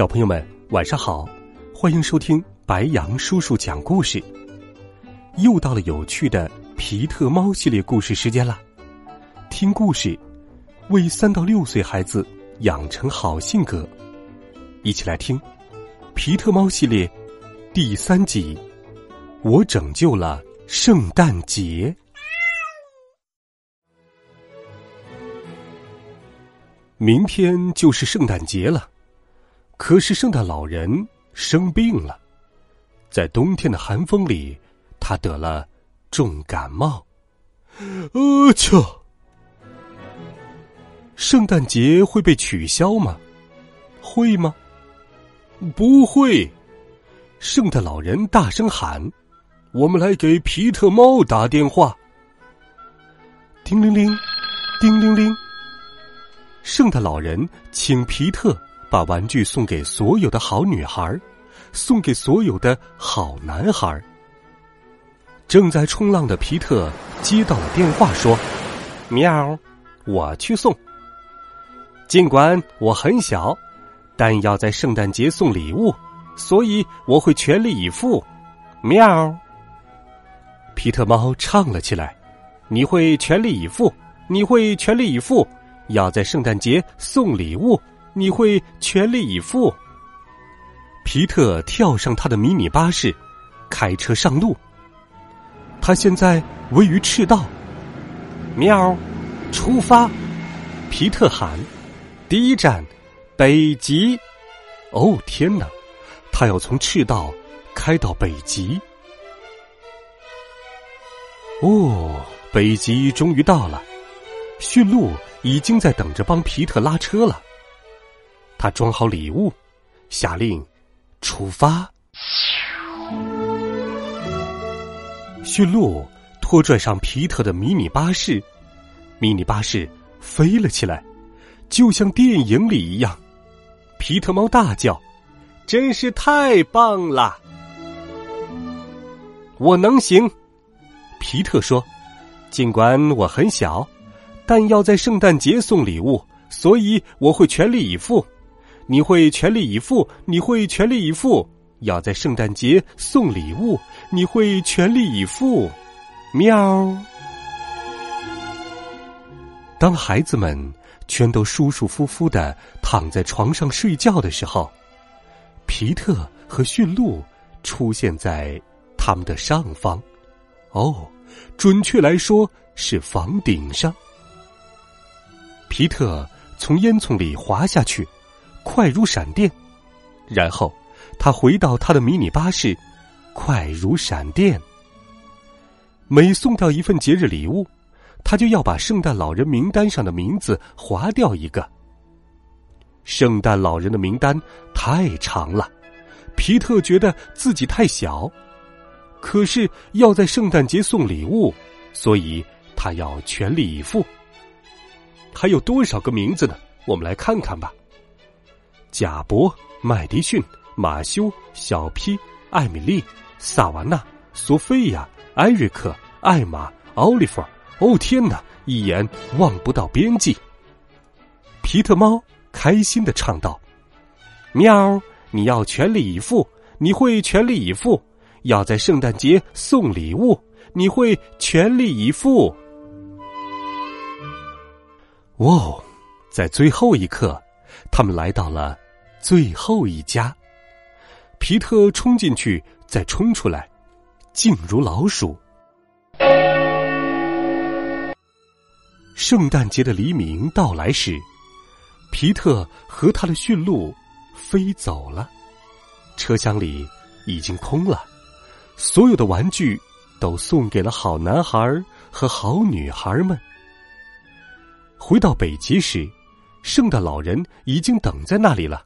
小朋友们，晚上好！欢迎收听白羊叔叔讲故事。又到了有趣的皮特猫系列故事时间了。听故事，为三到六岁孩子养成好性格。一起来听《皮特猫系列》第三集：我拯救了圣诞节。明天就是圣诞节了。可是圣诞老人生病了，在冬天的寒风里，他得了重感冒。呃，切！圣诞节会被取消吗？会吗？不会！圣诞老人大声喊：“我们来给皮特猫打电话。”叮铃铃，叮铃铃。圣诞老人请皮特。把玩具送给所有的好女孩，送给所有的好男孩。正在冲浪的皮特接到了电话，说：“喵，我去送。尽管我很小，但要在圣诞节送礼物，所以我会全力以赴。”喵，皮特猫唱了起来：“你会全力以赴，你会全力以赴，要在圣诞节送礼物。”你会全力以赴。皮特跳上他的迷你巴士，开车上路。他现在位于赤道。喵，出发！皮特喊：“第一站，北极。”哦，天哪！他要从赤道开到北极。哦，北极终于到了。驯鹿已经在等着帮皮特拉车了。他装好礼物，下令出发。驯鹿拖拽上皮特的迷你巴士，迷你巴士飞了起来，就像电影里一样。皮特猫大叫：“真是太棒了！”我能行，皮特说：“尽管我很小，但要在圣诞节送礼物，所以我会全力以赴。”你会全力以赴，你会全力以赴，要在圣诞节送礼物。你会全力以赴，喵。当孩子们全都舒舒服服的躺在床上睡觉的时候，皮特和驯鹿出现在他们的上方。哦，准确来说是房顶上。皮特从烟囱里滑下去。快如闪电，然后他回到他的迷你巴士，快如闪电。每送掉一份节日礼物，他就要把圣诞老人名单上的名字划掉一个。圣诞老人的名单太长了，皮特觉得自己太小，可是要在圣诞节送礼物，所以他要全力以赴。还有多少个名字呢？我们来看看吧。贾博、麦迪逊、马修、小 P、艾米丽、萨瓦纳、索菲亚、艾瑞克、艾玛、奥利弗。哦天哪，一眼望不到边际。皮特猫开心的唱道：“喵，你要全力以赴，你会全力以赴，要在圣诞节送礼物，你会全力以赴。”哇哦，在最后一刻。他们来到了最后一家，皮特冲进去，再冲出来，静如老鼠。圣诞节的黎明到来时，皮特和他的驯鹿飞走了，车厢里已经空了，所有的玩具都送给了好男孩和好女孩们。回到北极时。圣诞老人已经等在那里了，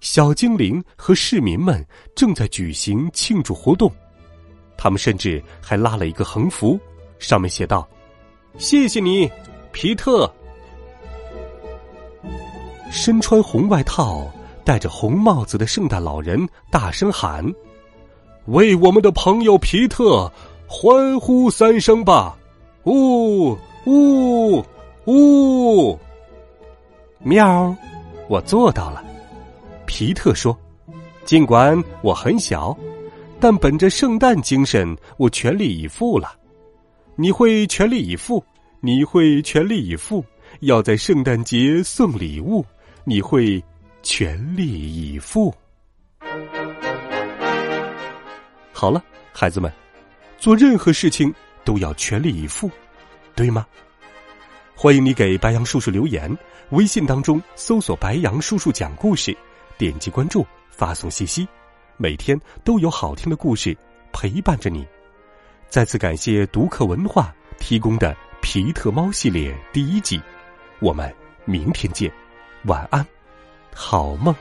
小精灵和市民们正在举行庆祝活动，他们甚至还拉了一个横幅，上面写道：“谢谢你，皮特。”身穿红外套、戴着红帽子的圣诞老人大声喊：“为我们的朋友皮特欢呼三声吧！”呜呜呜！喵，我做到了。皮特说：“尽管我很小，但本着圣诞精神，我全力以赴了。你会全力以赴，你会全力以赴，要在圣诞节送礼物。”你会全力以赴。好了，孩子们，做任何事情都要全力以赴，对吗？欢迎你给白杨叔叔留言，微信当中搜索“白杨叔叔讲故事”，点击关注，发送信息，每天都有好听的故事陪伴着你。再次感谢读客文化提供的《皮特猫》系列第一集，我们明天见。晚安，好梦。